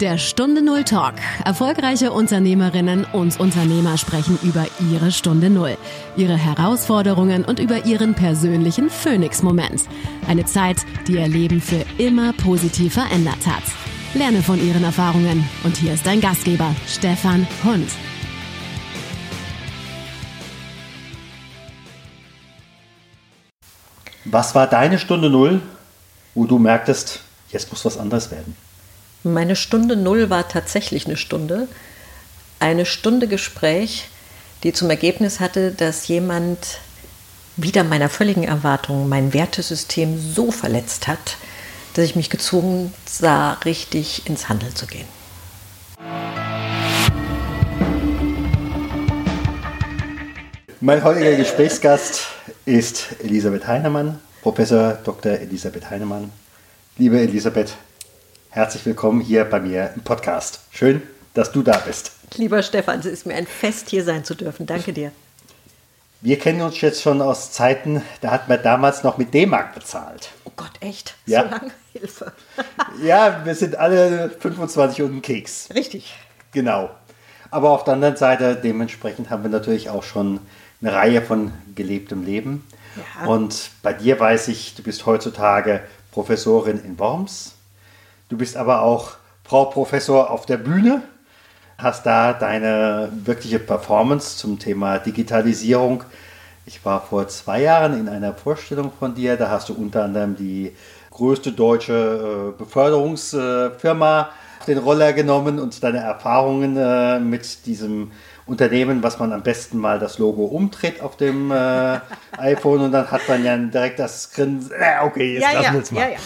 Der Stunde Null Talk. Erfolgreiche Unternehmerinnen und Unternehmer sprechen über ihre Stunde Null, ihre Herausforderungen und über ihren persönlichen Phoenix-Moment. Eine Zeit, die ihr Leben für immer positiv verändert hat. Lerne von ihren Erfahrungen. Und hier ist dein Gastgeber, Stefan Hund. Was war deine Stunde Null, wo du merktest, jetzt muss was anderes werden? Meine Stunde Null war tatsächlich eine Stunde. Eine Stunde Gespräch, die zum Ergebnis hatte, dass jemand wieder meiner völligen Erwartung mein Wertesystem so verletzt hat, dass ich mich gezwungen sah, richtig ins Handeln zu gehen. Mein heutiger Gesprächsgast ist Elisabeth Heinemann, Professor Dr. Elisabeth Heinemann. Liebe Elisabeth, herzlich willkommen hier bei mir im Podcast. Schön, dass du da bist. Lieber Stefan, es ist mir ein Fest, hier sein zu dürfen. Danke dir. Wir kennen uns jetzt schon aus Zeiten, da hat man damals noch mit D-Mark bezahlt. Oh Gott, echt? Ja. So lange Hilfe. ja, wir sind alle 25 und ein Keks. Richtig. Genau. Aber auf der anderen Seite, dementsprechend haben wir natürlich auch schon eine Reihe von gelebtem Leben. Ja. Und bei dir weiß ich, du bist heutzutage Professorin in Worms. Du bist aber auch Frau Professor auf der Bühne, hast da deine wirkliche Performance zum Thema Digitalisierung. Ich war vor zwei Jahren in einer Vorstellung von dir, da hast du unter anderem die größte deutsche äh, Beförderungsfirma auf den Roller genommen und deine Erfahrungen äh, mit diesem Unternehmen, was man am besten mal das Logo umdreht auf dem äh, iPhone und dann hat man ja direkt das Grinsen. Äh, okay, jetzt Ja, lassen ja, wir es mal. ja, ja.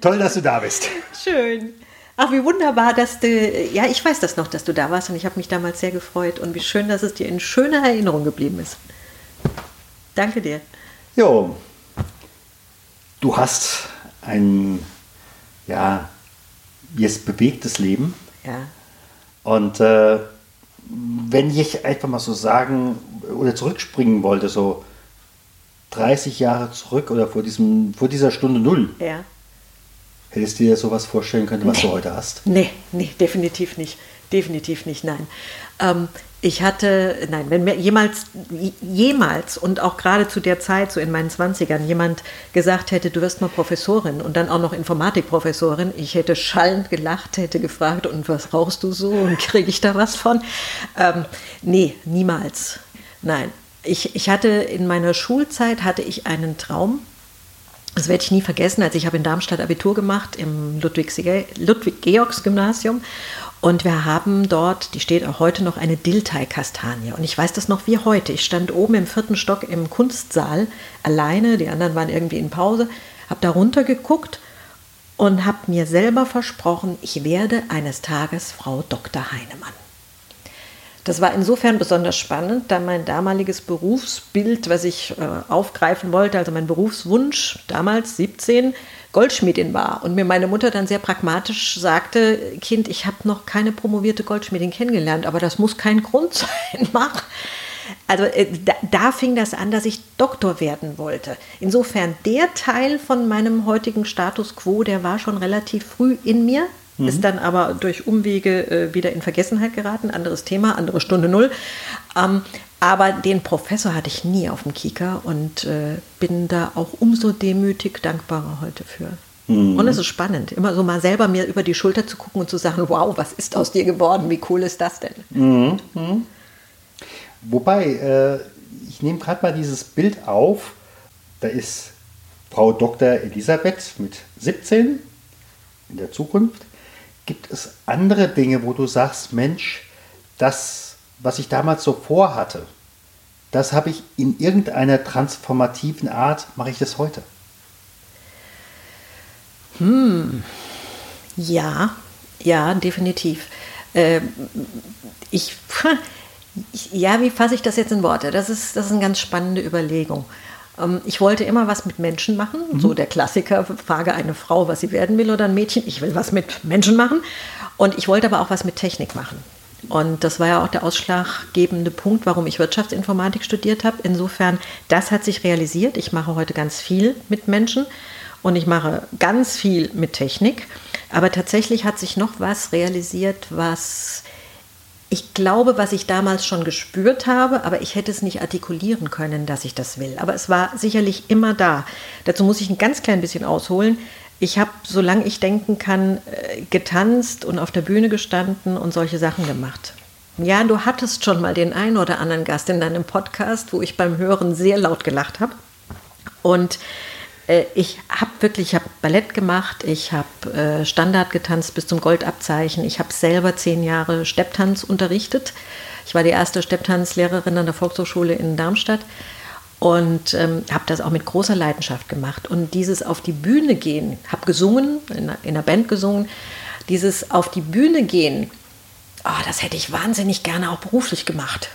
Toll, dass du da bist. Schön. Ach, wie wunderbar, dass du, ja, ich weiß das noch, dass du da warst und ich habe mich damals sehr gefreut und wie schön, dass es dir in schöner Erinnerung geblieben ist. Danke dir. Jo, du hast ein, ja, jetzt bewegtes Leben Ja. und äh, wenn ich einfach mal so sagen oder zurückspringen wollte, so 30 Jahre zurück oder vor, diesem, vor dieser Stunde Null, Ja. Hättest du dir sowas vorstellen können, was du heute hast? Nee, nee, definitiv nicht. Definitiv nicht, nein. Ähm, ich hatte, nein, wenn mir jemals, jemals und auch gerade zu der Zeit, so in meinen 20ern, jemand gesagt hätte, du wirst mal Professorin und dann auch noch Informatikprofessorin, ich hätte schallend gelacht, hätte gefragt, und was rauchst du so und kriege ich da was von? Ähm, nee, niemals. Nein. Ich, ich hatte in meiner Schulzeit hatte ich einen Traum, das werde ich nie vergessen, als ich habe in Darmstadt Abitur gemacht im Ludwig-Georgs-Gymnasium und wir haben dort, die steht auch heute noch, eine Dilltei-Kastanie. Und ich weiß das noch wie heute. Ich stand oben im vierten Stock im Kunstsaal alleine, die anderen waren irgendwie in Pause, habe da runtergeguckt und habe mir selber versprochen, ich werde eines Tages Frau Dr. Heinemann. Das war insofern besonders spannend, da mein damaliges Berufsbild, was ich äh, aufgreifen wollte, also mein Berufswunsch, damals 17, Goldschmiedin war. Und mir meine Mutter dann sehr pragmatisch sagte, Kind, ich habe noch keine promovierte Goldschmiedin kennengelernt, aber das muss kein Grund sein, mach. Also äh, da, da fing das an, dass ich Doktor werden wollte. Insofern der Teil von meinem heutigen Status quo, der war schon relativ früh in mir, ist dann aber durch Umwege äh, wieder in Vergessenheit geraten. Anderes Thema, andere Stunde Null. Ähm, aber den Professor hatte ich nie auf dem Kieker und äh, bin da auch umso demütig dankbarer heute für. Und es ist spannend, immer so mal selber mir über die Schulter zu gucken und zu sagen, wow, was ist aus dir geworden? Wie cool ist das denn? Wobei, äh, ich nehme gerade mal dieses Bild auf. Da ist Frau Dr. Elisabeth mit 17 in der Zukunft. Gibt es andere Dinge, wo du sagst, Mensch, das, was ich damals so vorhatte, das habe ich in irgendeiner transformativen Art, mache ich das heute? Ja, ja, definitiv. Ich, ich, ja, wie fasse ich das jetzt in Worte? Das ist, das ist eine ganz spannende Überlegung. Ähm, Ich wollte immer was mit Menschen machen. So der Klassiker, frage eine Frau, was sie werden will oder ein Mädchen. Ich will was mit Menschen machen. Und ich wollte aber auch was mit Technik machen. Und das war ja auch der ausschlaggebende Punkt, warum ich Wirtschaftsinformatik studiert habe. Insofern, das hat sich realisiert. Ich mache heute ganz viel mit Menschen und ich mache ganz viel mit Technik. Aber tatsächlich hat sich noch was realisiert, was ich glaube, was ich damals schon gespürt habe, aber ich hätte es nicht artikulieren können, dass ich das will. Aber es war sicherlich immer da. Dazu muss ich ein ganz klein bisschen ausholen. Ich habe, solange ich denken kann, äh, getanzt und auf der Bühne gestanden und solche Sachen gemacht. Ja, du hattest schon mal den einen oder anderen Gast in deinem Podcast, wo ich beim Hören sehr laut gelacht habe. Und ich habe wirklich, ich habe Ballett gemacht, ich habe äh, Standard getanzt bis zum Goldabzeichen, ich habe selber zehn Jahre Stepptanz unterrichtet. Ich war die erste Stepptanzlehrerin an der Volkshochschule in Darmstadt und ähm, habe das auch mit großer Leidenschaft gemacht. Und dieses auf die Bühne gehen, habe gesungen, in, in einer Band gesungen, dieses auf die Bühne gehen, oh, das hätte ich wahnsinnig gerne auch beruflich gemacht.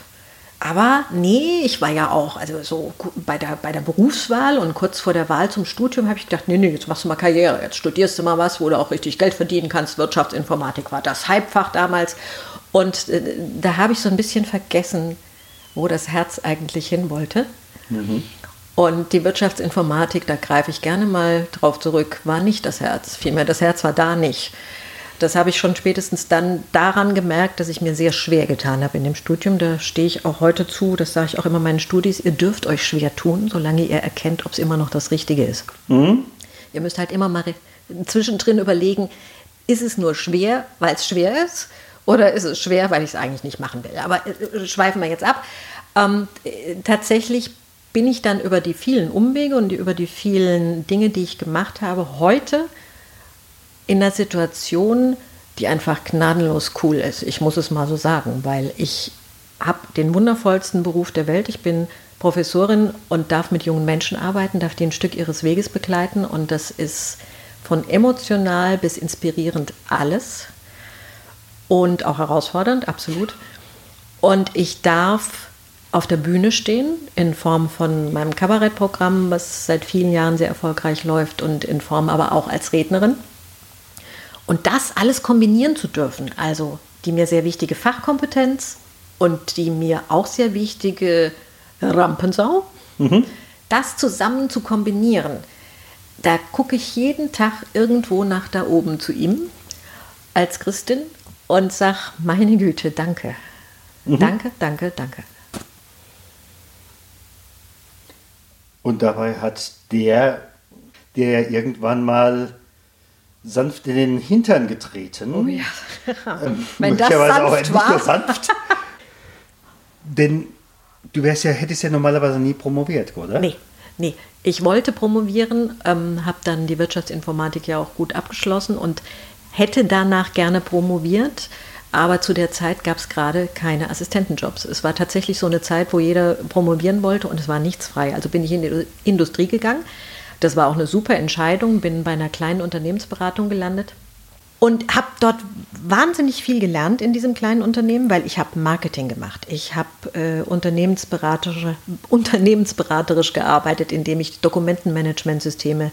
Aber nee, ich war ja auch, also so bei der, bei der Berufswahl und kurz vor der Wahl zum Studium habe ich gedacht, nee, nee, jetzt machst du mal Karriere, jetzt studierst du mal was, wo du auch richtig Geld verdienen kannst. Wirtschaftsinformatik war das Halbfach damals. Und äh, da habe ich so ein bisschen vergessen, wo das Herz eigentlich hin wollte. Mhm. Und die Wirtschaftsinformatik, da greife ich gerne mal drauf zurück, war nicht das Herz. Vielmehr, das Herz war da nicht. Das habe ich schon spätestens dann daran gemerkt, dass ich mir sehr schwer getan habe in dem Studium. Da stehe ich auch heute zu, das sage ich auch immer meinen Studis, ihr dürft euch schwer tun, solange ihr erkennt, ob es immer noch das Richtige ist. Mhm. Ihr müsst halt immer mal zwischendrin überlegen, ist es nur schwer, weil es schwer ist, oder ist es schwer, weil ich es eigentlich nicht machen will. Aber äh, schweifen wir jetzt ab. Ähm, äh, tatsächlich bin ich dann über die vielen Umwege und über die vielen Dinge, die ich gemacht habe, heute in einer Situation, die einfach gnadenlos cool ist. Ich muss es mal so sagen, weil ich habe den wundervollsten Beruf der Welt. Ich bin Professorin und darf mit jungen Menschen arbeiten, darf die ein Stück ihres Weges begleiten und das ist von emotional bis inspirierend alles und auch herausfordernd, absolut. Und ich darf auf der Bühne stehen in Form von meinem Kabarettprogramm, was seit vielen Jahren sehr erfolgreich läuft und in Form aber auch als Rednerin. Und das alles kombinieren zu dürfen, also die mir sehr wichtige Fachkompetenz und die mir auch sehr wichtige Rampensau, mhm. das zusammen zu kombinieren, da gucke ich jeden Tag irgendwo nach da oben zu ihm als Christin und sage, meine Güte, danke. Mhm. Danke, danke, danke. Und dabei hat der, der irgendwann mal sanft in den Hintern getreten. Oh ja. Ähm, Wenn das sanft auch nicht war. sanft. Denn du wärst ja, hättest ja normalerweise nie promoviert, oder? Nee, nee. Ich wollte promovieren, ähm, habe dann die Wirtschaftsinformatik ja auch gut abgeschlossen und hätte danach gerne promoviert. Aber zu der Zeit gab es gerade keine Assistentenjobs. Es war tatsächlich so eine Zeit, wo jeder promovieren wollte und es war nichts frei. Also bin ich in die Industrie gegangen das war auch eine super Entscheidung, bin bei einer kleinen Unternehmensberatung gelandet und habe dort wahnsinnig viel gelernt in diesem kleinen Unternehmen, weil ich habe Marketing gemacht. Ich habe äh, unternehmensberaterisch, unternehmensberaterisch gearbeitet, indem ich Dokumentenmanagementsysteme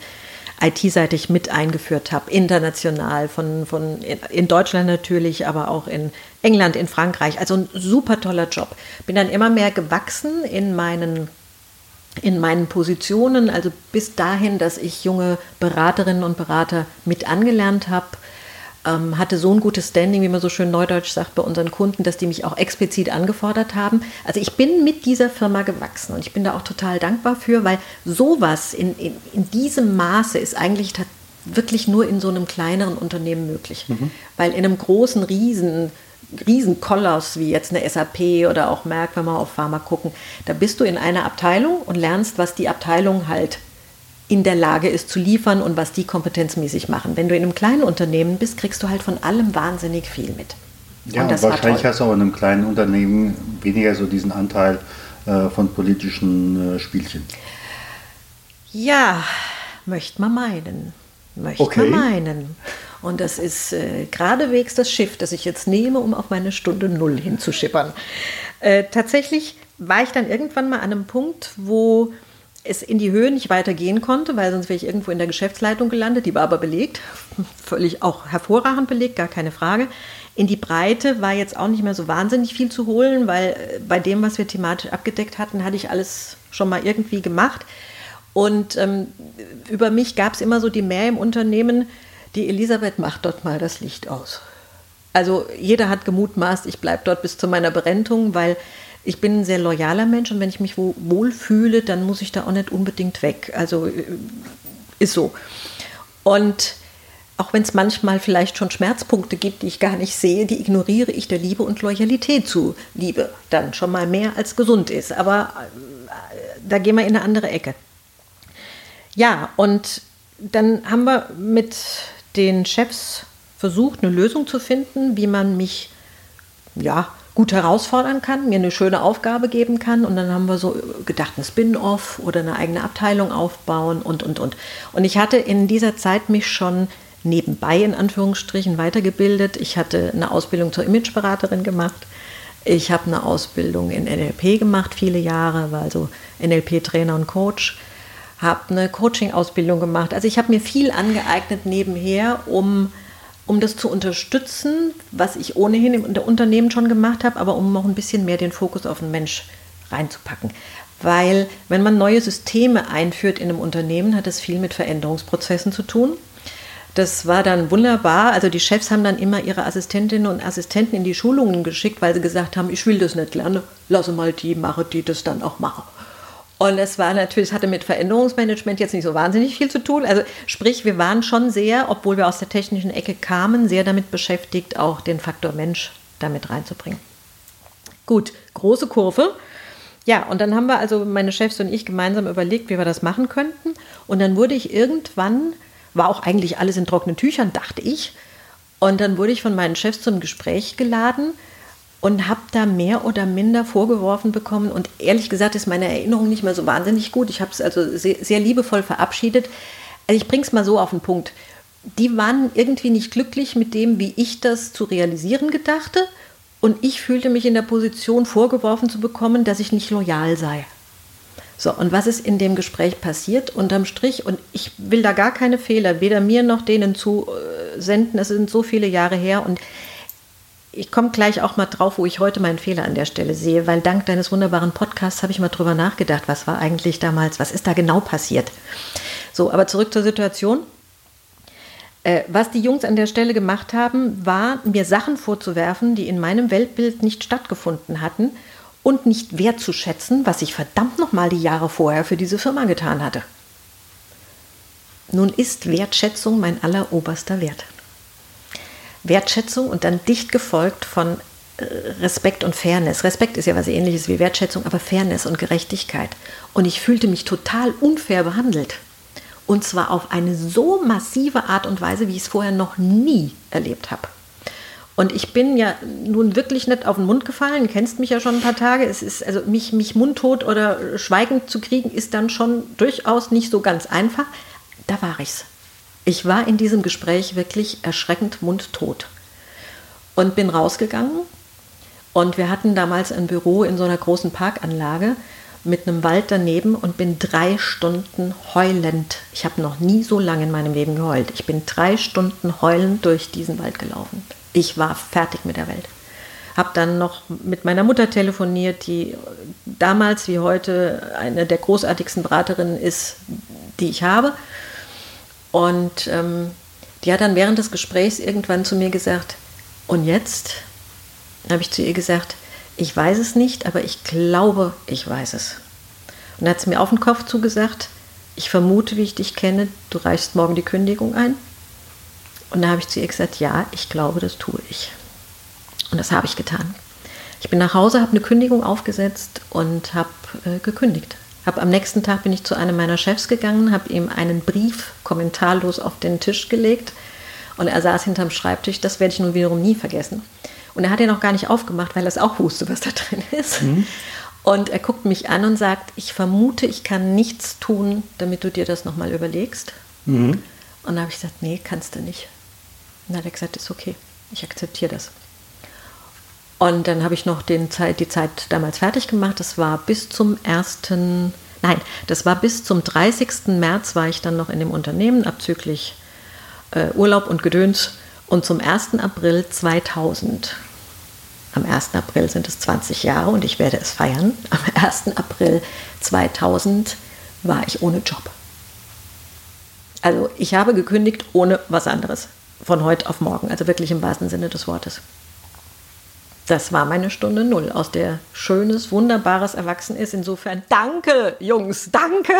IT-seitig mit eingeführt habe, international, von, von in Deutschland natürlich, aber auch in England, in Frankreich. Also ein super toller Job. Bin dann immer mehr gewachsen in meinen in meinen Positionen, also bis dahin, dass ich junge Beraterinnen und Berater mit angelernt habe, ähm, hatte so ein gutes Standing, wie man so schön neudeutsch sagt, bei unseren Kunden, dass die mich auch explizit angefordert haben. Also ich bin mit dieser Firma gewachsen und ich bin da auch total dankbar für, weil sowas in, in, in diesem Maße ist eigentlich wirklich nur in so einem kleineren Unternehmen möglich. Mhm. Weil in einem großen, riesen Riesenkollers wie jetzt eine SAP oder auch Merck, wenn wir auf Pharma gucken, da bist du in einer Abteilung und lernst, was die Abteilung halt in der Lage ist zu liefern und was die kompetenzmäßig machen. Wenn du in einem kleinen Unternehmen bist, kriegst du halt von allem wahnsinnig viel mit. Ja, wahrscheinlich hast du auch in einem kleinen Unternehmen weniger so diesen Anteil äh, von politischen äh, Spielchen. Ja, möchte man meinen. Möchte okay. man meinen. Und das ist äh, geradewegs das Schiff, das ich jetzt nehme, um auf meine Stunde Null hinzuschippern. Äh, tatsächlich war ich dann irgendwann mal an einem Punkt, wo es in die Höhe nicht weitergehen konnte, weil sonst wäre ich irgendwo in der Geschäftsleitung gelandet. Die war aber belegt, völlig auch hervorragend belegt, gar keine Frage. In die Breite war jetzt auch nicht mehr so wahnsinnig viel zu holen, weil äh, bei dem, was wir thematisch abgedeckt hatten, hatte ich alles schon mal irgendwie gemacht. Und ähm, über mich gab es immer so die Mehr im Unternehmen, die Elisabeth macht dort mal das Licht aus. Also jeder hat gemutmaßt, ich bleibe dort bis zu meiner Berentung, weil ich bin ein sehr loyaler Mensch und wenn ich mich wohl fühle, dann muss ich da auch nicht unbedingt weg. Also äh, ist so. Und auch wenn es manchmal vielleicht schon Schmerzpunkte gibt, die ich gar nicht sehe, die ignoriere ich der Liebe und Loyalität zu Liebe. Dann schon mal mehr als gesund ist. Aber äh, da gehen wir in eine andere Ecke. Ja, und dann haben wir mit den Chefs versucht, eine Lösung zu finden, wie man mich ja, gut herausfordern kann, mir eine schöne Aufgabe geben kann. Und dann haben wir so gedacht, ein Spin-off oder eine eigene Abteilung aufbauen und, und, und. Und ich hatte in dieser Zeit mich schon nebenbei in Anführungsstrichen weitergebildet. Ich hatte eine Ausbildung zur Imageberaterin gemacht. Ich habe eine Ausbildung in NLP gemacht, viele Jahre, war also NLP-Trainer und Coach. Habe eine Coaching-Ausbildung gemacht. Also ich habe mir viel angeeignet nebenher, um um das zu unterstützen, was ich ohnehin im Unternehmen schon gemacht habe, aber um noch ein bisschen mehr den Fokus auf den Mensch reinzupacken. Weil wenn man neue Systeme einführt in einem Unternehmen, hat es viel mit Veränderungsprozessen zu tun. Das war dann wunderbar. Also die Chefs haben dann immer ihre Assistentinnen und Assistenten in die Schulungen geschickt, weil sie gesagt haben, ich will das nicht lernen, lasse mal die machen, die das dann auch machen. Und es war natürlich, hatte mit Veränderungsmanagement jetzt nicht so wahnsinnig viel zu tun. Also sprich, wir waren schon sehr, obwohl wir aus der technischen Ecke kamen, sehr damit beschäftigt, auch den Faktor Mensch damit reinzubringen. Gut, große Kurve. Ja, und dann haben wir also meine Chefs und ich gemeinsam überlegt, wie wir das machen könnten. Und dann wurde ich irgendwann, war auch eigentlich alles in trockenen Tüchern, dachte ich. Und dann wurde ich von meinen Chefs zum Gespräch geladen und habe da mehr oder minder vorgeworfen bekommen. Und ehrlich gesagt ist meine Erinnerung nicht mehr so wahnsinnig gut. Ich habe es also sehr, sehr, liebevoll verabschiedet. Also ich bringe es mal so auf den Punkt. Die waren irgendwie nicht glücklich mit dem, wie ich das zu realisieren gedachte. Und ich fühlte mich in der Position, vorgeworfen zu bekommen, dass ich nicht loyal sei. So, und was ist in dem Gespräch passiert unterm Strich? Und ich will da gar keine Fehler, weder mir noch denen zu äh, senden. Es sind so viele Jahre her und ich komme gleich auch mal drauf, wo ich heute meinen Fehler an der Stelle sehe, weil dank deines wunderbaren Podcasts habe ich mal drüber nachgedacht, was war eigentlich damals, was ist da genau passiert. So, aber zurück zur Situation. Äh, was die Jungs an der Stelle gemacht haben, war, mir Sachen vorzuwerfen, die in meinem Weltbild nicht stattgefunden hatten und nicht wertzuschätzen, was ich verdammt nochmal die Jahre vorher für diese Firma getan hatte. Nun ist Wertschätzung mein alleroberster Wert. Wertschätzung und dann dicht gefolgt von äh, Respekt und Fairness. Respekt ist ja was ähnliches wie Wertschätzung, aber Fairness und Gerechtigkeit. Und ich fühlte mich total unfair behandelt. Und zwar auf eine so massive Art und Weise, wie ich es vorher noch nie erlebt habe. Und ich bin ja nun wirklich nicht auf den Mund gefallen, kennst mich ja schon ein paar Tage. Es ist also mich, mich mundtot oder schweigend zu kriegen, ist dann schon durchaus nicht so ganz einfach. Da war ich's. Ich war in diesem Gespräch wirklich erschreckend mundtot und bin rausgegangen. Und wir hatten damals ein Büro in so einer großen Parkanlage mit einem Wald daneben und bin drei Stunden heulend. Ich habe noch nie so lange in meinem Leben geheult. Ich bin drei Stunden heulend durch diesen Wald gelaufen. Ich war fertig mit der Welt. Habe dann noch mit meiner Mutter telefoniert, die damals wie heute eine der großartigsten Beraterinnen ist, die ich habe. Und ähm, die hat dann während des Gesprächs irgendwann zu mir gesagt, und jetzt habe ich zu ihr gesagt, ich weiß es nicht, aber ich glaube, ich weiß es. Und hat sie mir auf den Kopf zugesagt, ich vermute, wie ich dich kenne, du reichst morgen die Kündigung ein. Und da habe ich zu ihr gesagt, ja, ich glaube, das tue ich. Und das habe ich getan. Ich bin nach Hause, habe eine Kündigung aufgesetzt und habe äh, gekündigt. Hab am nächsten Tag bin ich zu einem meiner Chefs gegangen, habe ihm einen Brief kommentarlos auf den Tisch gelegt und er saß hinterm Schreibtisch. Das werde ich nun wiederum nie vergessen. Und er hat ihn auch gar nicht aufgemacht, weil er es auch wusste, was da drin ist. Mhm. Und er guckt mich an und sagt, ich vermute, ich kann nichts tun, damit du dir das nochmal überlegst. Mhm. Und da habe ich gesagt, nee, kannst du nicht. Und dann hat er gesagt, ist okay, ich akzeptiere das. Und dann habe ich noch den Zeit, die Zeit damals fertig gemacht. Das war bis zum 1. Nein, das war bis zum 30. März war ich dann noch in dem Unternehmen, abzüglich äh, Urlaub und Gedöns. Und zum 1. April 2000, am 1. April sind es 20 Jahre und ich werde es feiern, am 1. April 2000 war ich ohne Job. Also ich habe gekündigt ohne was anderes. Von heute auf morgen. Also wirklich im wahrsten Sinne des Wortes. Das war meine Stunde Null, aus der schönes, wunderbares Erwachsen ist. Insofern danke, Jungs, danke,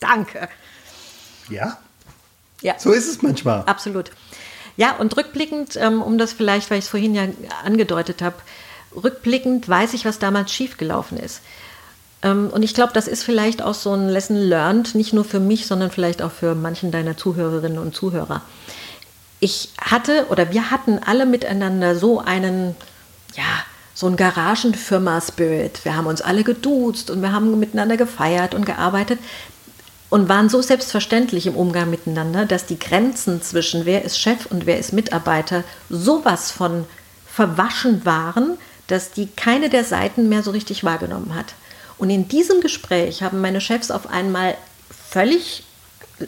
danke. Ja, Ja, so ist es manchmal. absolut. Ja, und rückblickend, ähm, um das vielleicht, weil ich es vorhin ja angedeutet habe, rückblickend weiß ich, was damals schiefgelaufen ist. Ähm, und ich glaube, das ist vielleicht auch so ein Lesson learned, nicht nur für mich, sondern vielleicht auch für manchen deiner Zuhörerinnen und Zuhörer. Ich hatte oder wir hatten alle miteinander so einen, ja, so einen Garagenfirma-Spirit. Wir haben uns alle geduzt und wir haben miteinander gefeiert und gearbeitet und waren so selbstverständlich im Umgang miteinander, dass die Grenzen zwischen wer ist Chef und wer ist Mitarbeiter sowas von verwaschen waren, dass die keine der Seiten mehr so richtig wahrgenommen hat. Und in diesem Gespräch haben meine Chefs auf einmal völlig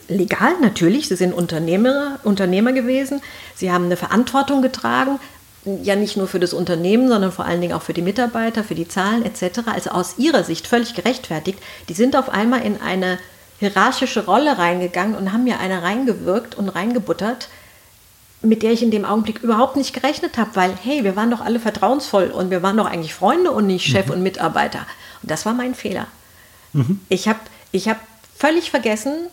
legal natürlich, sie sind Unternehmer, Unternehmer gewesen, sie haben eine Verantwortung getragen, ja nicht nur für das Unternehmen, sondern vor allen Dingen auch für die Mitarbeiter, für die Zahlen etc. Also aus ihrer Sicht völlig gerechtfertigt. Die sind auf einmal in eine hierarchische Rolle reingegangen und haben mir eine reingewirkt und reingebuttert, mit der ich in dem Augenblick überhaupt nicht gerechnet habe, weil hey, wir waren doch alle vertrauensvoll und wir waren doch eigentlich Freunde und nicht Chef und Mitarbeiter. Und das war mein Fehler. Ich habe ich hab völlig vergessen,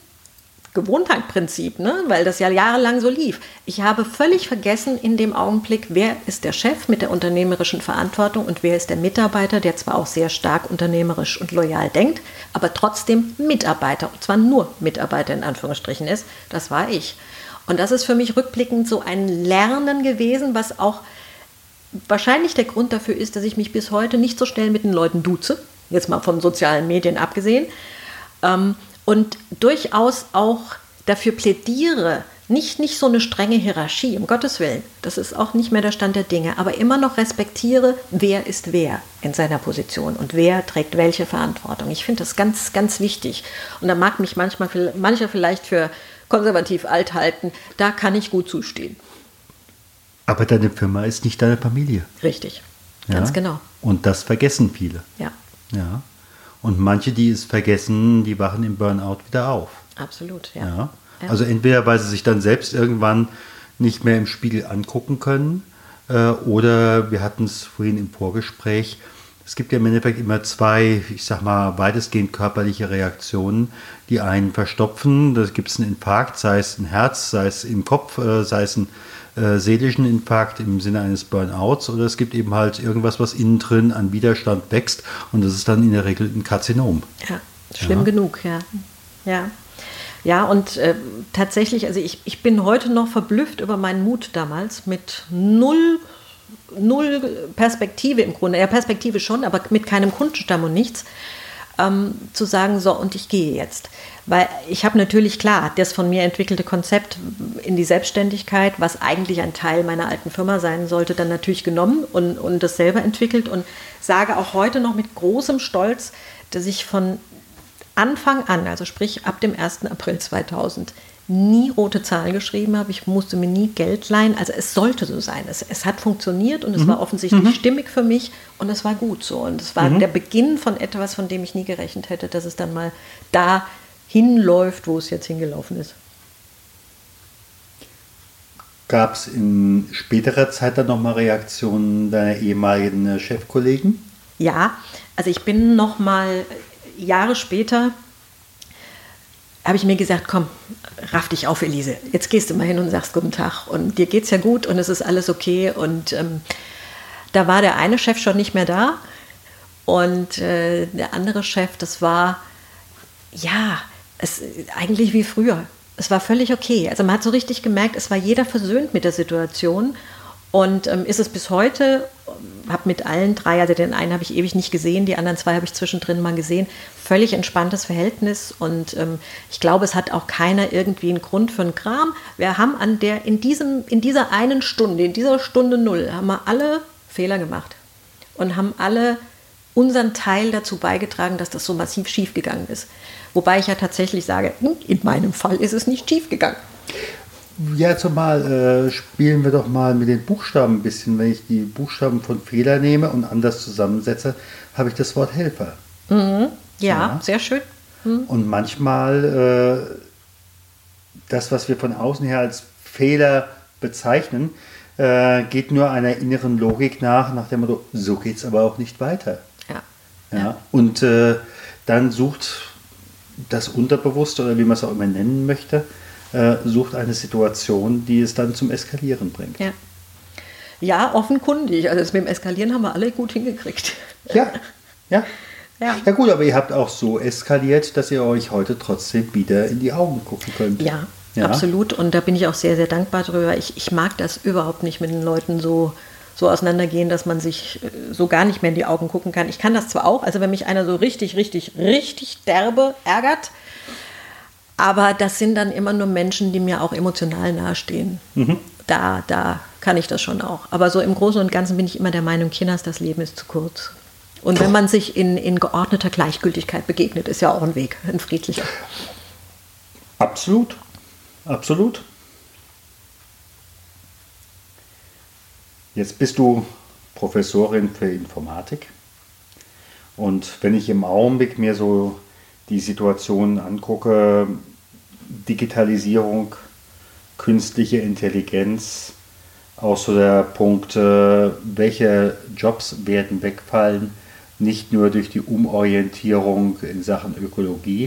Gewohnheitprinzip, ne? weil das ja jahrelang so lief. Ich habe völlig vergessen in dem Augenblick, wer ist der Chef mit der unternehmerischen Verantwortung und wer ist der Mitarbeiter, der zwar auch sehr stark unternehmerisch und loyal denkt, aber trotzdem Mitarbeiter, und zwar nur Mitarbeiter in Anführungsstrichen ist. Das war ich. Und das ist für mich rückblickend so ein Lernen gewesen, was auch wahrscheinlich der Grund dafür ist, dass ich mich bis heute nicht so schnell mit den Leuten duze, jetzt mal von sozialen Medien abgesehen, ähm, und durchaus auch dafür plädiere, nicht, nicht so eine strenge Hierarchie, um Gottes Willen, das ist auch nicht mehr der Stand der Dinge, aber immer noch respektiere, wer ist wer in seiner Position und wer trägt welche Verantwortung. Ich finde das ganz, ganz wichtig. Und da mag mich manchmal, mancher vielleicht für konservativ alt halten, da kann ich gut zustehen. Aber deine Firma ist nicht deine Familie. Richtig, Ja? ganz genau. Und das vergessen viele. Ja, Ja. Und manche, die es vergessen, die wachen im Burnout wieder auf. absolut. Ja. Ja. Also entweder, weil sie sich dann selbst irgendwann nicht mehr im Spiegel angucken können, äh, oder wir hatten es vorhin im Vorgespräch, es gibt ja im Endeffekt immer zwei, ich sag mal, weitestgehend körperliche Reaktionen, die einen verstopfen. Da gibt es einen Infarkt, sei es ein Herz, sei es im Kopf, äh, sei es ein äh, seelischen Infarkt im Sinne eines Burnouts, oder es gibt eben halt irgendwas, was innen drin an Widerstand wächst und das ist dann in der Regel ein Karzinom. Ja, schlimm Ja. genug, ja. Ja, ja und äh, tatsächlich, also ich, ich bin heute noch verblüfft über meinen Mut damals mit null, null Perspektive im Grunde. Ja, Perspektive schon, aber mit keinem Kundenstamm und nichts. Ähm, zu sagen, so, und ich gehe jetzt. Weil ich habe natürlich, klar, das von mir entwickelte Konzept in die Selbstständigkeit, was eigentlich ein Teil meiner alten Firma sein sollte, dann natürlich genommen und, und das selber entwickelt und sage auch heute noch mit großem Stolz, dass ich von Anfang an, also sprich ab dem 1. April 2000, nie rote Zahlen geschrieben habe. Ich musste mir nie Geld leihen. Also es sollte so sein. Es, es hat funktioniert und es war offensichtlich stimmig für mich und es war gut so. Und es war der Beginn von etwas, von dem ich nie gerechnet hätte, dass es dann mal da hinläuft, wo es jetzt hingelaufen ist. Gab es in späterer Zeit dann nochmal Reaktionen deiner ehemaligen Chefkollegen? Ja, also ich bin noch mal Jahre später habe ich mir gesagt, komm, raff dich auf, Elise. Jetzt gehst du mal hin und sagst guten Tag und dir geht's ja gut und es ist alles okay und ähm, da war der eine Chef schon nicht mehr da und äh, der andere Chef, das war ja, es eigentlich wie früher. Es war völlig okay. Also man hat so richtig gemerkt, es war jeder versöhnt mit der Situation und ähm, ist es bis heute, habe mit allen drei, also den einen habe ich ewig nicht gesehen, die anderen zwei habe ich zwischendrin mal gesehen, völlig entspanntes Verhältnis und ähm, ich glaube, es hat auch keiner irgendwie einen Grund für einen Kram. Wir haben an der, in, diesem, in dieser einen Stunde, in dieser Stunde Null, haben wir alle Fehler gemacht und haben alle unseren Teil dazu beigetragen, dass das so massiv schiefgegangen ist. Wobei ich ja tatsächlich sage, hm, in meinem Fall ist es nicht schiefgegangen. Ja, zumal äh, spielen wir doch mal mit den Buchstaben ein bisschen. Wenn ich die Buchstaben von Fehler nehme und anders zusammensetze, habe ich das Wort Helfer. Ja, Ja. sehr schön. Und manchmal das, was wir von außen her als Fehler bezeichnen, äh, geht nur einer inneren Logik nach, nach dem Motto, so geht es aber auch nicht weiter. Ja. Ja. ja. Und äh, dann sucht das Unterbewusste oder wie man es auch immer nennen möchte, äh, sucht eine Situation, die es dann zum Eskalieren bringt. Ja. Ja, offenkundig. Also das mit dem Eskalieren haben wir alle gut hingekriegt. Ja, ja. Ja. ja gut, aber ihr habt auch so eskaliert, dass ihr euch heute trotzdem wieder in die Augen gucken könnt. Ja, ja. absolut. Und da bin ich auch sehr, sehr dankbar drüber. Ich, ich mag das überhaupt nicht mit den Leuten so, so auseinandergehen, dass man sich äh, so gar nicht mehr in die Augen gucken kann. Ich kann das zwar auch, also wenn mich einer so richtig, richtig, richtig derbe ärgert, aber das sind dann immer nur Menschen, die mir auch emotional nahestehen. Mhm. Da, da kann ich das schon auch. Aber so im Großen und Ganzen bin ich immer der Meinung, Kinders, das Leben ist zu kurz. Und wenn man sich in, in geordneter Gleichgültigkeit begegnet, ist ja auch ein Weg, ein friedlicher. Absolut, absolut. Jetzt bist du Professorin für Informatik. Und wenn ich im Augenblick mir so die Situation angucke, Digitalisierung, künstliche Intelligenz, auch so der Punkt, äh, welche Jobs werden wegfallen, nicht nur durch die Umorientierung in Sachen Ökologie,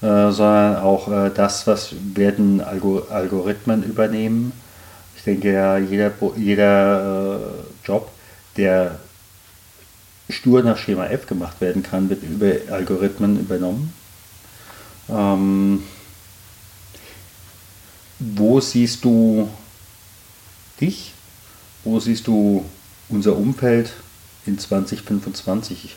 äh, sondern auch äh, das, was werden Algo Algorithmen übernehmen. Ich denke ja, jeder, jeder Job, der stur nach Schema F gemacht werden kann, wird über Algorithmen übernommen. Ähm, wo siehst du dich? Wo siehst du unser Umfeld? in 2025.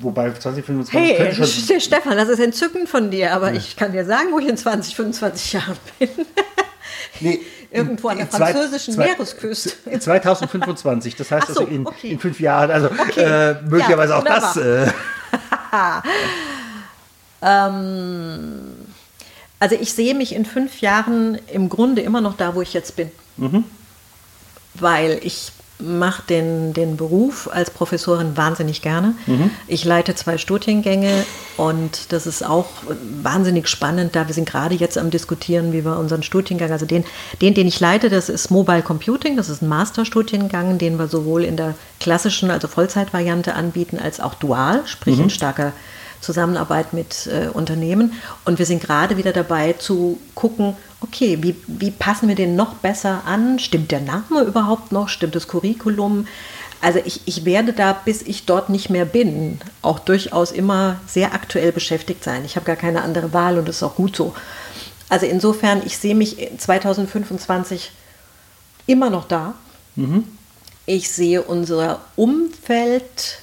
Wobei 2025 hey, schon. Stefan, das ist entzückend von dir, aber ja. ich kann dir sagen, wo ich in 20, 25 Jahren bin. Nee, Irgendwo an der französischen zwei, Meeresküste. 2025, das heißt so, also in, okay. in, fünf Jahren, also okay. äh, möglicherweise ja, auch das. Äh. ähm, also ich sehe mich in fünf Jahren im Grunde immer noch da, wo ich jetzt bin. Mhm. Weil ich mache den, den Beruf als Professorin wahnsinnig gerne. Mhm. Ich leite zwei Studiengänge und das ist auch wahnsinnig spannend, da wir sind gerade jetzt am diskutieren, wie wir unseren Studiengang, also den, den, den ich leite, das ist Mobile Computing, das ist ein Masterstudiengang, den wir sowohl in der klassischen, also Vollzeitvariante anbieten, als auch dual, sprich mhm. in starker Zusammenarbeit mit äh, Unternehmen. Und wir sind gerade wieder dabei zu gucken, okay, wie, wie passen wir den noch besser an? Stimmt der Name überhaupt noch? Stimmt das Curriculum? Also ich, ich werde da, bis ich dort nicht mehr bin, auch durchaus immer sehr aktuell beschäftigt sein. Ich habe gar keine andere Wahl und das ist auch gut so. Also insofern, ich sehe mich 2025 immer noch da. Mhm. Ich sehe unser Umfeld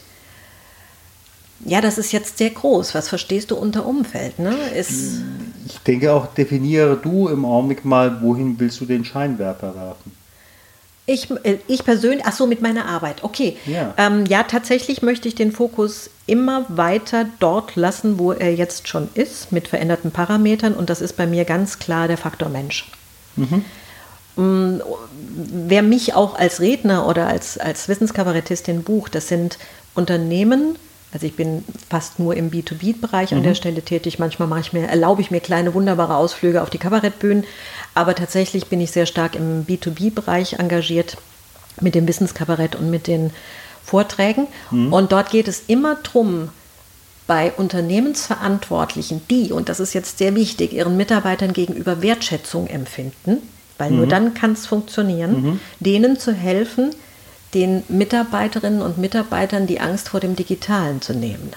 ja, das ist jetzt sehr groß. Was verstehst du unter Umfeld? Ne? Ist ich denke auch, definiere du im Augenblick mal, wohin willst du den Scheinwerfer werfen? Ich, äh, ich persönlich, ach so, mit meiner Arbeit, okay. Ja. Ähm, ja, tatsächlich möchte ich den Fokus immer weiter dort lassen, wo er jetzt schon ist, mit veränderten Parametern. Und das ist bei mir ganz klar der Faktor Mensch. Mhm. Mm, wer mich auch als Redner oder als, als Wissenskabarettistin bucht, das sind Unternehmen, also ich bin fast nur im B2B-Bereich mhm. an der. Stelle tätig. Manchmal mache ich mir, erlaube ich mir kleine wunderbare Ausflüge auf die Kabarettbühnen. Aber tatsächlich bin ich sehr stark im B2B-Bereich engagiert mit dem Wissenskabarett und mit den Vorträgen. Mhm. Und dort geht es immer darum, bei Unternehmensverantwortlichen, die, und das ist jetzt sehr wichtig, ihren Mitarbeitern gegenüber Wertschätzung empfinden, weil mhm. nur dann kann es funktionieren, mhm. denen zu helfen, den Mitarbeiterinnen und Mitarbeitern die Angst vor dem Digitalen zu nehmen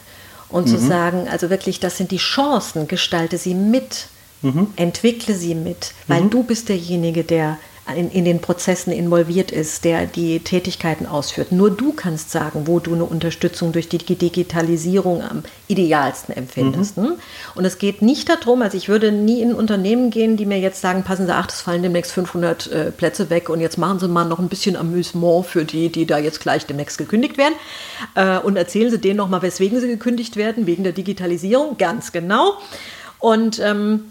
und mhm. zu sagen, also wirklich, das sind die Chancen, gestalte sie mit, mhm. entwickle sie mit, weil mhm. du bist derjenige, der in, in, den Prozessen involviert ist, der die Tätigkeiten ausführt. Nur du kannst sagen, wo du eine Unterstützung durch die Digitalisierung am idealsten empfindest. Mhm. Und es geht nicht darum, also ich würde nie in Unternehmen gehen, die mir jetzt sagen, passen Sie, ach, es fallen demnächst 500 äh, Plätze weg und jetzt machen Sie mal noch ein bisschen Amüsement für die, die da jetzt gleich demnächst gekündigt werden. Äh, und erzählen Sie denen nochmal, weswegen sie gekündigt werden, wegen der Digitalisierung, ganz genau. Und ähm,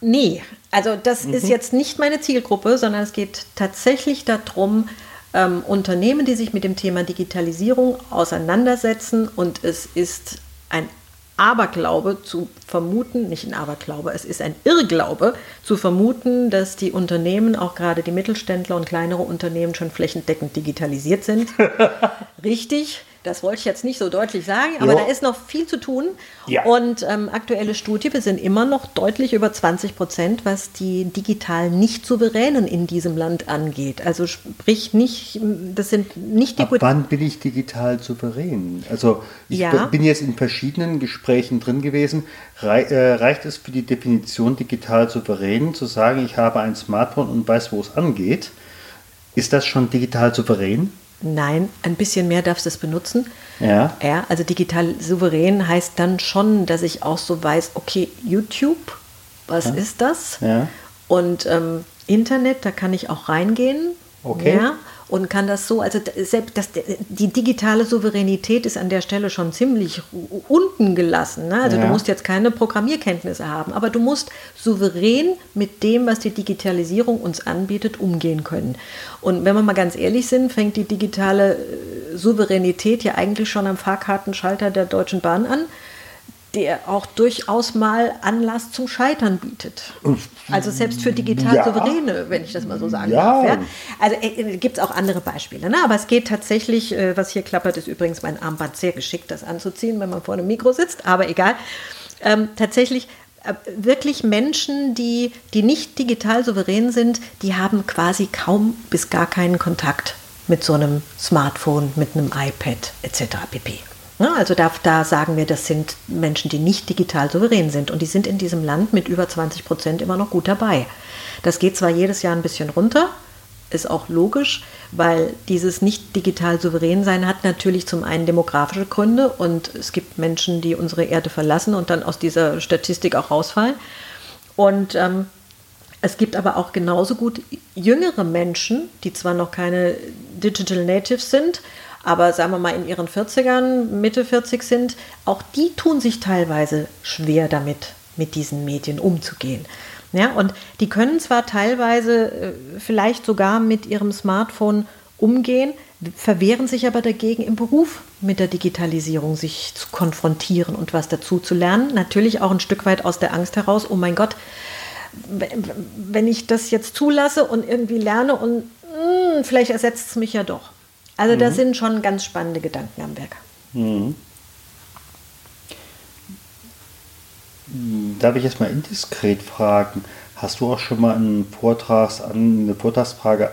Nee, also das mhm. ist jetzt nicht meine Zielgruppe, sondern es geht tatsächlich darum, ähm, Unternehmen, die sich mit dem Thema Digitalisierung auseinandersetzen und es ist ein Aberglaube zu vermuten, nicht ein Aberglaube, es ist ein Irrglaube zu vermuten, dass die Unternehmen, auch gerade die Mittelständler und kleinere Unternehmen, schon flächendeckend digitalisiert sind. Richtig. Das wollte ich jetzt nicht so deutlich sagen, aber jo. da ist noch viel zu tun. Ja. Und ähm, aktuelle Studie, wir sind immer noch deutlich über 20 Prozent, was die digital nicht souveränen in diesem Land angeht. Also sprich nicht, das sind nicht die. Ab wann bin ich digital souverän? Also ich ja. bin jetzt in verschiedenen Gesprächen drin gewesen. Äh, reicht es für die Definition digital souverän zu sagen, ich habe ein Smartphone und weiß, wo es angeht? Ist das schon digital souverän? Nein, ein bisschen mehr darfst du es benutzen. Ja. Ja, also digital souverän heißt dann schon, dass ich auch so weiß, okay, YouTube, was ja. ist das? Ja. Und ähm, Internet, da kann ich auch reingehen. Okay. Ja und kann das so, also selbst das, die digitale Souveränität ist an der Stelle schon ziemlich unten gelassen. Ne? Also ja. du musst jetzt keine Programmierkenntnisse haben, aber du musst souverän mit dem, was die Digitalisierung uns anbietet, umgehen können. Und wenn wir mal ganz ehrlich sind, fängt die digitale äh, Souveränität ja eigentlich schon am Fahrkartenschalter der Deutschen Bahn an der auch durchaus mal Anlass zum Scheitern bietet. Also selbst für digital ja. Souveräne, wenn ich das mal so sagen ja. darf. Ja? Also äh, gibt es auch andere Beispiele. Ne? Aber es geht tatsächlich, äh, was hier klappert, ist übrigens mein Armband sehr geschickt, das anzuziehen, wenn man vor einem Mikro sitzt, aber egal. Ähm, tatsächlich äh, wirklich Menschen, die, die nicht digital souverän sind, die haben quasi kaum bis gar keinen Kontakt mit so einem Smartphone, mit einem iPad etc. pp. Ne, also da, da, sagen wir, das sind Menschen, die nicht digital souverän sind. Und die sind in diesem Land mit über 20 Prozent immer noch gut dabei. Das geht zwar jedes Jahr ein bisschen runter, ist auch logisch, weil dieses nicht digital souverän sein hat natürlich zum einen demografische Gründe und es gibt Menschen, die unsere Erde verlassen und dann aus dieser Statistik auch rausfallen. Und ähm, es gibt aber auch genauso gut jüngere Menschen, die zwar noch keine Digital Natives sind, aber sagen wir mal in ihren 40ern, Mitte 40 sind, auch die tun sich teilweise schwer damit, mit diesen Medien umzugehen. Ja, und die können zwar teilweise äh, vielleicht sogar mit ihrem Smartphone umgehen, verwehren sich aber dagegen im Beruf mit der Digitalisierung sich zu konfrontieren und was dazu zu lernen. Natürlich auch ein Stück weit aus der Angst heraus, oh mein Gott, wenn ich das jetzt zulasse und irgendwie lerne und mh, hm, vielleicht ersetzt es mich ja doch. Also mhm. da sind schon ganz spannende Gedanken am Werk. Mhm. Darf ich jetzt mal indiskret fragen, hast du auch schon mal einen Vortrags, eine Vortragsfrage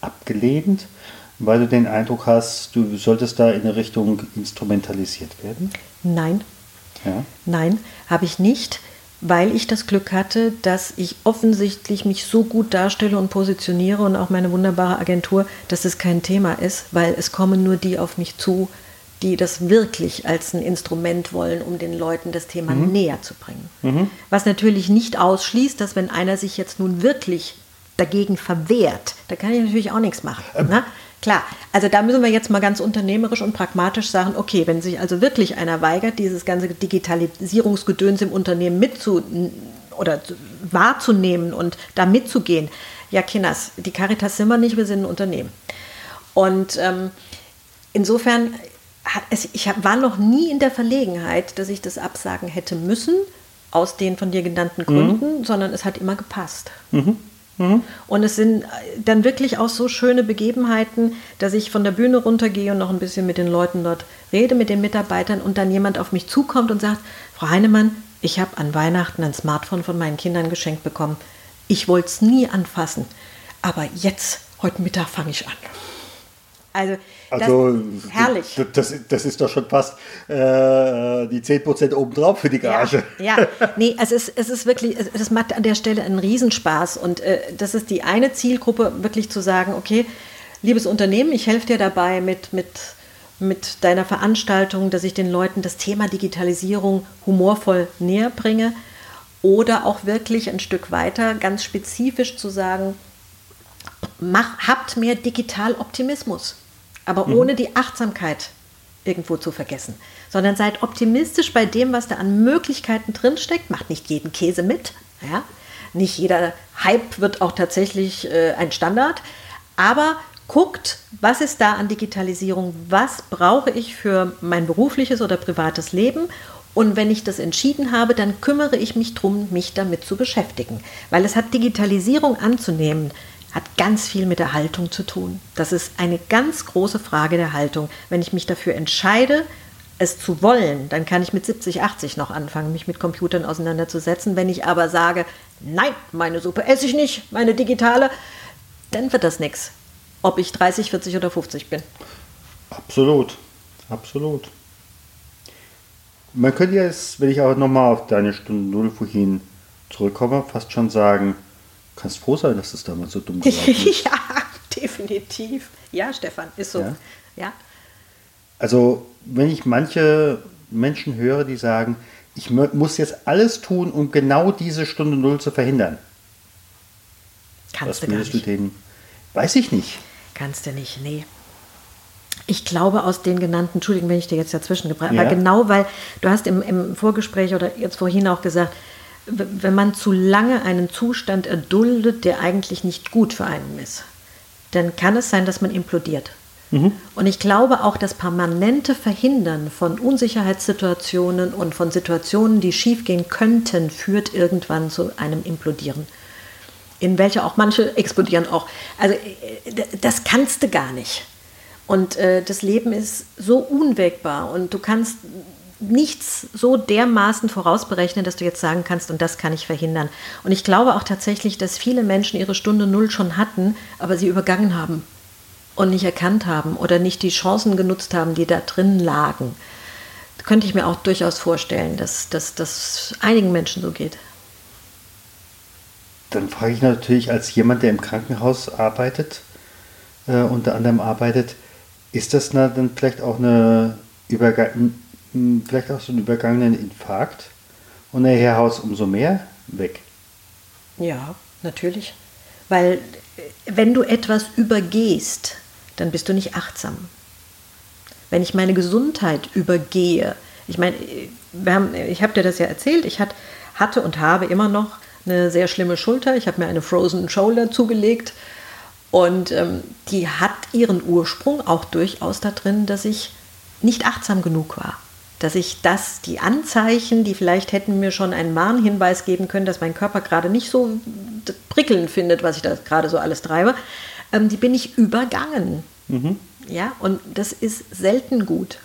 abgelehnt, weil du den Eindruck hast, du solltest da in eine Richtung instrumentalisiert werden? Nein. Ja? Nein, habe ich nicht weil ich das Glück hatte, dass ich offensichtlich mich so gut darstelle und positioniere und auch meine wunderbare Agentur, dass es kein Thema ist, weil es kommen nur die auf mich zu, die das wirklich als ein Instrument wollen, um den Leuten das Thema mhm. näher zu bringen. Mhm. Was natürlich nicht ausschließt, dass wenn einer sich jetzt nun wirklich dagegen verwehrt, da kann ich natürlich auch nichts machen. Ähm. Ne? Klar, also da müssen wir jetzt mal ganz unternehmerisch und pragmatisch sagen, okay, wenn sich also wirklich einer weigert, dieses ganze Digitalisierungsgedöns im Unternehmen mitzu oder wahrzunehmen und da mitzugehen, ja, Kinders, die Caritas sind wir nicht, wir sind ein Unternehmen. Und ähm, insofern, hat es, ich war noch nie in der Verlegenheit, dass ich das absagen hätte müssen, aus den von dir genannten Gründen, mhm. sondern es hat immer gepasst. Mhm. Mhm. Und es sind dann wirklich auch so schöne Begebenheiten, dass ich von der Bühne runtergehe und noch ein bisschen mit den Leuten dort rede, mit den Mitarbeitern und dann jemand auf mich zukommt und sagt, Frau Heinemann, ich habe an Weihnachten ein Smartphone von meinen Kindern geschenkt bekommen. Ich wollte es nie anfassen, aber jetzt, heute Mittag fange ich an. Also, also das, herrlich. Das, das, ist doch schon fast äh, die 10% obendrauf für die Gage. Ja, ja. nee, also es, es ist wirklich, das macht an der Stelle einen Riesenspaß. Und äh, das ist die eine Zielgruppe, wirklich zu sagen, okay, liebes Unternehmen, ich helfe dir dabei mit, mit, mit deiner Veranstaltung, dass ich den Leuten das Thema Digitalisierung humorvoll näher bringe. Oder auch wirklich ein Stück weiter, ganz spezifisch zu sagen, mach, habt mehr Digital-Optimismus aber mhm. ohne die Achtsamkeit irgendwo zu vergessen, sondern seid optimistisch bei dem, was da an Möglichkeiten drinsteckt. Macht nicht jeden Käse mit, ja? nicht jeder Hype wird auch tatsächlich äh, ein Standard, aber guckt, was ist da an Digitalisierung, was brauche ich für mein berufliches oder privates Leben Und wenn ich das entschieden habe, dann kümmere ich mich darum, mich damit zu beschäftigen. Weil es hat Digitalisierung anzunehmen, hat ganz viel mit der Haltung zu tun. Das ist eine ganz große Frage der Haltung. Wenn ich mich dafür entscheide, es zu wollen, dann kann ich mit 70, 80 noch anfangen, mich mit Computern auseinanderzusetzen. Wenn ich aber sage, nein, meine Suppe esse ich nicht, meine digitale, dann wird das nichts. Ob ich 30, 40 oder 50 bin. Absolut, absolut. Man könnte jetzt, wenn ich auch nochmal auf deine Stunde Null vorhin zurückkomme, fast schon sagen, kannst froh sein, dass es damals so dumm ist. ja, definitiv. Ja, Stefan, ist so. Ja? ja. Also, wenn ich manche Menschen höre, die sagen, ich muss jetzt alles tun, um genau diese Stunde Null zu verhindern. Kannst Was du gar würdest du nicht. denen? Weiß ich nicht. Kannst du nicht, nee. Ich glaube aus den genannten, Entschuldigung, wenn ich dir jetzt dazwischen gebracht Ja. aber genau weil du hast im, im Vorgespräch oder jetzt vorhin auch gesagt, wenn man zu lange einen Zustand erduldet, der eigentlich nicht gut für einen ist, dann kann es sein, dass man implodiert. Und ich glaube auch, das permanente Verhindern von Unsicherheitssituationen und von Situationen, die schiefgehen könnten, führt irgendwann zu einem Implodieren in welcher auch manche explodieren auch. Also äh, das kannst du gar nicht. Und äh, das Leben ist so unwägbar und du kannst nichts so dermaßen vorausberechnen, dass du jetzt sagen kannst, und das kann ich verhindern. Und ich glaube auch tatsächlich, dass viele Menschen ihre Stunde Null schon hatten, aber sie übergangen haben und nicht erkannt haben oder nicht die Chancen genutzt haben, die da drin lagen. Das könnte ich mir auch durchaus vorstellen, dass das einigen Menschen so geht. Dann frage ich natürlich als jemand, der im Krankenhaus arbeitet, äh, unter anderem arbeitet, ist das dann vielleicht auch eine Übergang, vielleicht auch so einen übergangenen Infarkt und nachher haus umso mehr weg. Ja, natürlich. Weil äh, wenn du etwas übergehst, dann bist du nicht achtsam. Wenn ich meine Gesundheit übergehe, ich meine, äh, haben, ich habe dir das ja erzählt, ich hat, hatte und habe immer noch eine sehr schlimme Schulter. Ich habe mir eine Frozen Shoulder zugelegt und ähm, die hat ihren Ursprung auch durchaus da drin, dass ich nicht achtsam genug war. Dass ich das, die Anzeichen, die vielleicht hätten mir schon einen Warnhinweis geben können, dass mein Körper gerade nicht so prickelnd findet, was ich da gerade so alles treibe, ähm, die bin ich übergangen. Ja, und das ist selten gut.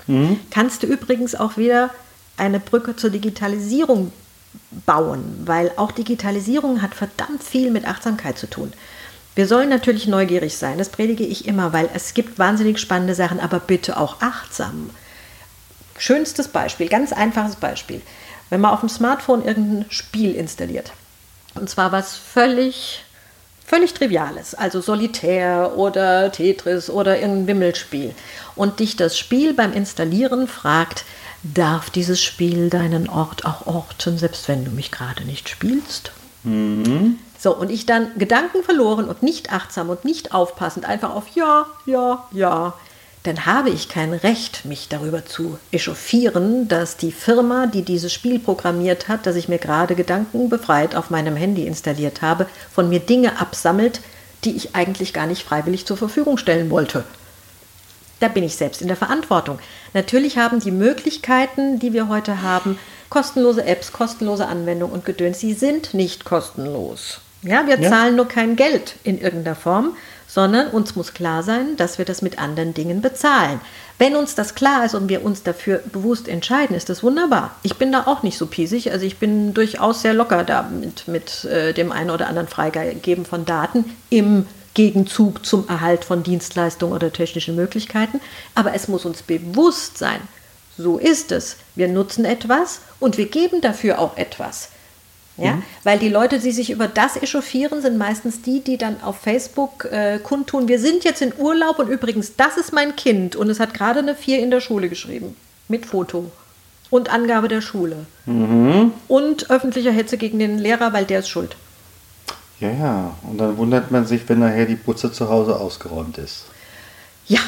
Kannst du übrigens auch wieder eine Brücke zur Digitalisierung bauen, weil auch Digitalisierung hat verdammt viel mit Achtsamkeit zu tun. Wir sollen natürlich neugierig sein, das predige ich immer, weil es gibt wahnsinnig spannende Sachen, aber bitte auch achtsam. Schönstes Beispiel, ganz einfaches Beispiel. Wenn man auf dem Smartphone irgendein Spiel installiert, und zwar was völlig, völlig Triviales, also Solitär oder Tetris oder irgendein Wimmelspiel, und dich das Spiel beim Installieren fragt, darf dieses Spiel deinen Ort auch orten, selbst wenn du mich gerade nicht spielst? So, und ich dann Gedanken verloren und nicht achtsam und nicht aufpassend, einfach auf Ja, Ja, Ja, dann habe ich kein Recht, mich darüber zu echauffieren, dass die Firma, die dieses Spiel programmiert hat, dass ich mir gerade Gedanken befreit auf meinem Handy installiert habe, von mir Dinge absammelt, die ich eigentlich gar nicht freiwillig zur Verfügung stellen wollte. Da bin ich selbst in der Verantwortung. Natürlich haben die Möglichkeiten, die wir heute haben, kostenlose Apps, kostenlose Anwendungen und Gedöns, sie sind nicht kostenlos. Ja, wir Ja. zahlen nur kein Geld in irgendeiner Form, sondern uns muss klar sein, dass wir das mit anderen Dingen bezahlen. Wenn uns das klar ist und wir uns dafür bewusst entscheiden, ist das wunderbar. Ich bin da auch nicht so piesig, also ich bin durchaus sehr locker da mit, mit äh, dem einen oder anderen Freigeben von Daten im Gegenzug zum Erhalt von Dienstleistungen oder technischen Möglichkeiten. Aber es muss uns bewusst sein, so ist es. Wir nutzen etwas und wir geben dafür auch etwas. Ja? Weil die Leute, die sich über das echauffieren, sind meistens die, die dann auf Facebook äh, kundtun, wir sind jetzt in Urlaub und übrigens, das ist mein Kind und es hat gerade eine 4 in der Schule geschrieben. Mit Foto. Und Angabe der Schule. Und öffentlicher Hetze gegen den Lehrer, weil der ist schuld. Ja, ja. Und dann wundert man sich, wenn nachher die Butze zu Hause ausgeräumt ist. Ja,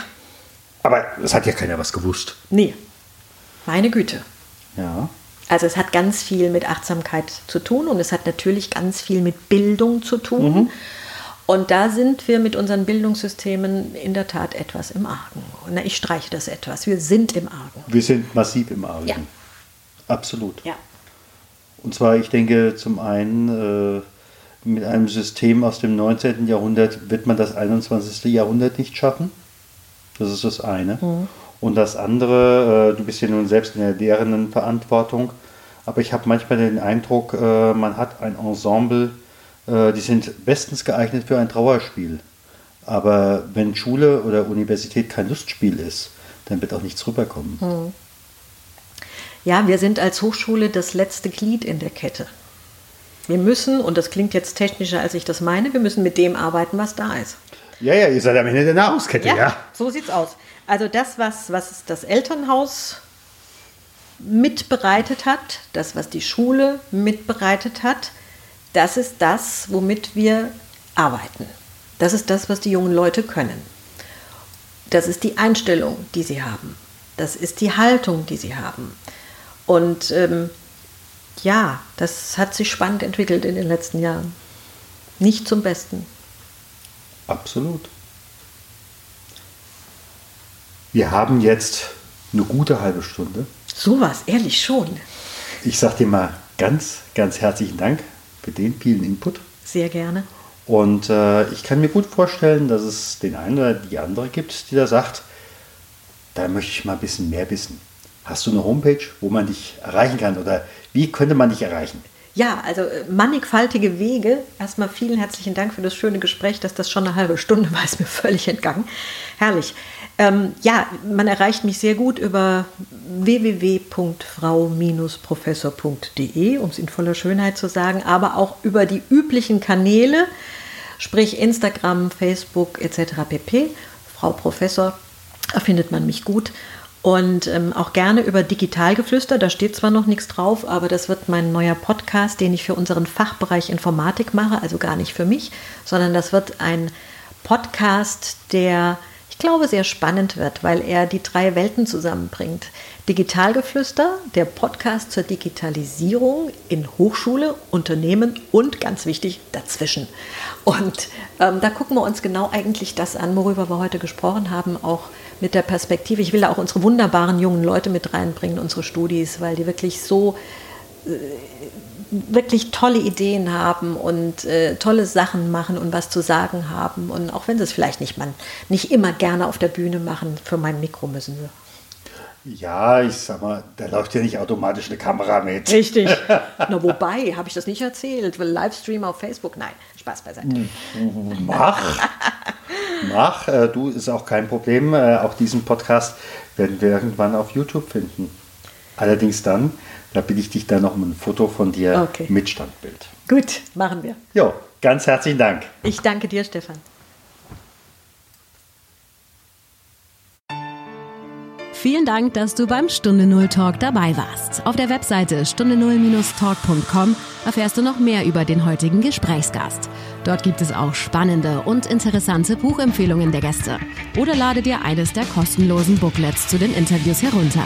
Aber es hat ja keiner was gewusst. nee. Meine Güte. Ja. Also es hat ganz viel mit Achtsamkeit zu tun und es hat natürlich ganz viel mit Bildung zu tun. Und da sind wir mit unseren Bildungssystemen in der Tat etwas im Argen. Na, ich streiche das etwas. Wir sind im Argen. Wir sind massiv im Argen. Ja. Absolut. Ja. Und zwar, ich denke, zum einen äh, mit einem System aus dem 19. Jahrhundert wird man das 21. Jahrhundert nicht schaffen. Das ist das eine. Mhm. Und das andere, äh, du bist ja nun selbst in der lehrenden Verantwortung, aber ich habe manchmal den Eindruck, äh, man hat ein Ensemble, äh, die sind bestens geeignet für ein Trauerspiel. Aber wenn Schule oder Universität kein Lustspiel ist, dann wird auch nichts rüberkommen. Mhm. Ja, wir sind als Hochschule das letzte Glied in der Kette. Wir müssen, und das klingt jetzt technischer, als ich das meine, wir müssen mit dem arbeiten, was da ist. Ja, ja, ihr seid am Ende der Nahrungskette, ja. ja. So sieht's aus. Also das, was, was das Elternhaus mitbereitet hat, das, was die Schule mitbereitet hat, das ist das, womit wir arbeiten. Das ist das, was die jungen Leute können. Das ist die Einstellung, die sie haben. Das ist die Haltung, die sie haben. Und ähm, ja, das hat sich spannend entwickelt in den letzten Jahren. Nicht zum Besten. Absolut. Wir haben jetzt eine gute halbe Stunde. Sowas, ehrlich schon. Ich sage dir mal ganz, ganz herzlichen Dank für den vielen Input. Sehr gerne. Und äh, ich kann mir gut vorstellen, dass es den einen oder die andere gibt, die da sagt, da möchte ich mal ein bisschen mehr wissen. Hast du eine Homepage, wo man dich erreichen kann oder wie könnte man dich erreichen? Ja, also äh, mannigfaltige Wege. Erstmal vielen herzlichen Dank für das schöne Gespräch, dass das schon eine halbe Stunde war, ist mir völlig entgangen. Herrlich. Ähm, ja, man erreicht mich sehr gut über www.frau-professor.de, um es in voller Schönheit zu sagen, aber auch über die üblichen Kanäle, sprich Instagram, Facebook etc. pp. Frau Professor, findet man mich gut. Und ähm, auch gerne über Digitalgeflüster, da steht zwar noch nichts drauf, aber das wird mein neuer Podcast, den ich für unseren Fachbereich Informatik mache, also gar nicht für mich, sondern das wird ein Podcast, der, glaube, sehr spannend wird, weil er die drei Welten zusammenbringt. Digitalgeflüster, der Podcast zur Digitalisierung in Hochschule, Unternehmen und ganz wichtig dazwischen. Und ähm, da gucken wir uns genau eigentlich das an, worüber wir heute gesprochen haben, auch mit der Perspektive. Ich will da auch unsere wunderbaren jungen Leute mit reinbringen, unsere Studis, weil die wirklich so wirklich tolle Ideen haben und äh, tolle Sachen machen und was zu sagen haben. Und auch wenn sie es vielleicht nicht, man, nicht immer gerne auf der Bühne machen, für mein Mikro müssen sie. Ja, ich sag mal, da läuft ja nicht automatisch eine Kamera mit. Richtig. Na, wobei, habe ich das nicht erzählt? Will Livestream auf Facebook? Nein, Spaß beiseite. Hm, mach. Mach. Äh, du, ist auch kein Problem. Äh, auch diesen Podcast werden wir irgendwann auf YouTube finden. Allerdings dann, da bitte ich dich dann noch um ein Foto von dir okay. mit Standbild. Gut, machen wir. Jo, ganz herzlichen Dank. Ich danke dir, Stefan. Vielen Dank, dass du beim Stunde Null Talk dabei warst. Auf der Webseite stunde null-talk.com erfährst du noch mehr über den heutigen Gesprächsgast. Dort gibt es auch spannende und interessante Buchempfehlungen der Gäste. Oder lade dir eines der kostenlosen Booklets zu den Interviews herunter.